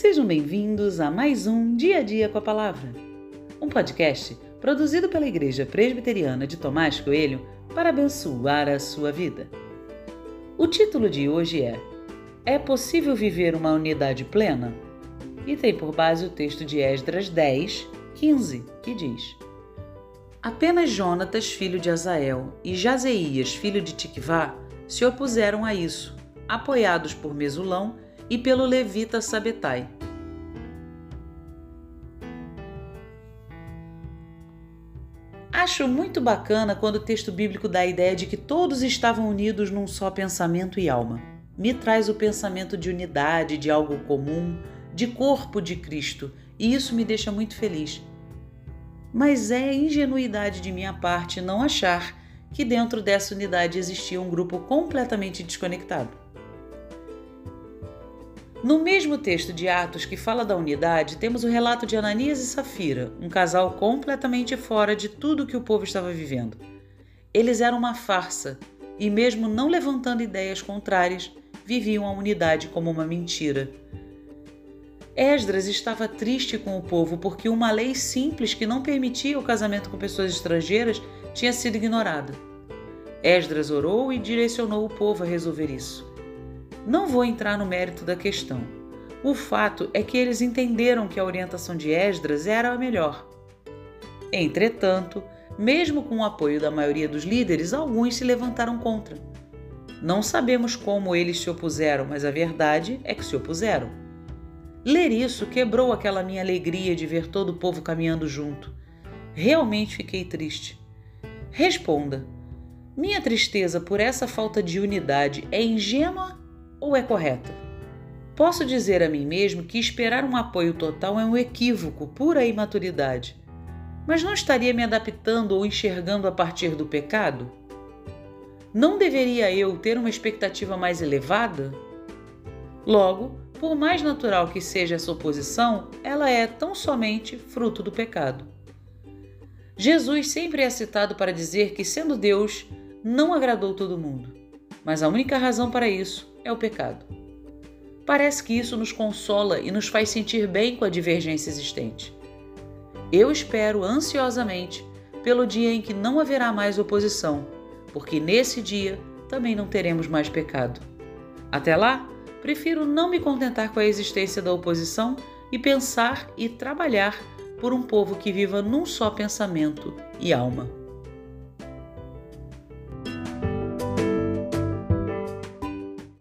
Sejam bem-vindos a mais um Dia a Dia com a Palavra, um podcast produzido pela Igreja Presbiteriana de Tomás Coelho para abençoar a sua vida. O título de hoje é É possível viver uma unidade plena? E tem por base o texto de Esdras 10, 15, que diz: Apenas Jonatas, filho de Azael, e Jazeias, filho de Tikvá, se opuseram a isso, apoiados por Mesulão e pelo levita Sabetai. Acho muito bacana quando o texto bíblico dá a ideia de que todos estavam unidos num só pensamento e alma. Me traz o pensamento de unidade, de algo comum, de corpo de Cristo, e isso me deixa muito feliz. Mas é ingenuidade de minha parte não achar que dentro dessa unidade existia um grupo completamente desconectado. No mesmo texto de Atos que fala da unidade, temos o relato de Ananias e Safira, um casal completamente fora de tudo que o povo estava vivendo. Eles eram uma farsa e, mesmo não levantando ideias contrárias, viviam a unidade como uma mentira. Esdras estava triste com o povo porque uma lei simples que não permitia o casamento com pessoas estrangeiras tinha sido ignorada. Esdras orou e direcionou o povo a resolver isso. Não vou entrar no mérito da questão. O fato é que eles entenderam que a orientação de Esdras era a melhor. Entretanto, mesmo com o apoio da maioria dos líderes, alguns se levantaram contra. Não sabemos como eles se opuseram, mas a verdade é que se opuseram. Ler isso quebrou aquela minha alegria de ver todo o povo caminhando junto. Realmente fiquei triste. Responda: minha tristeza por essa falta de unidade é ingênua ou é correta? Posso dizer a mim mesmo que esperar um apoio total é um equívoco, pura imaturidade. Mas não estaria me adaptando ou enxergando a partir do pecado? Não deveria eu ter uma expectativa mais elevada? Logo, por mais natural que seja essa oposição, ela é tão somente fruto do pecado. Jesus sempre é citado para dizer que, sendo Deus, não agradou todo mundo, mas a única razão para isso é o pecado. Parece que isso nos consola e nos faz sentir bem com a divergência existente. Eu espero ansiosamente pelo dia em que não haverá mais oposição, porque nesse dia também não teremos mais pecado. Até lá, prefiro não me contentar com a existência da oposição e pensar e trabalhar por um povo que viva num só pensamento e alma.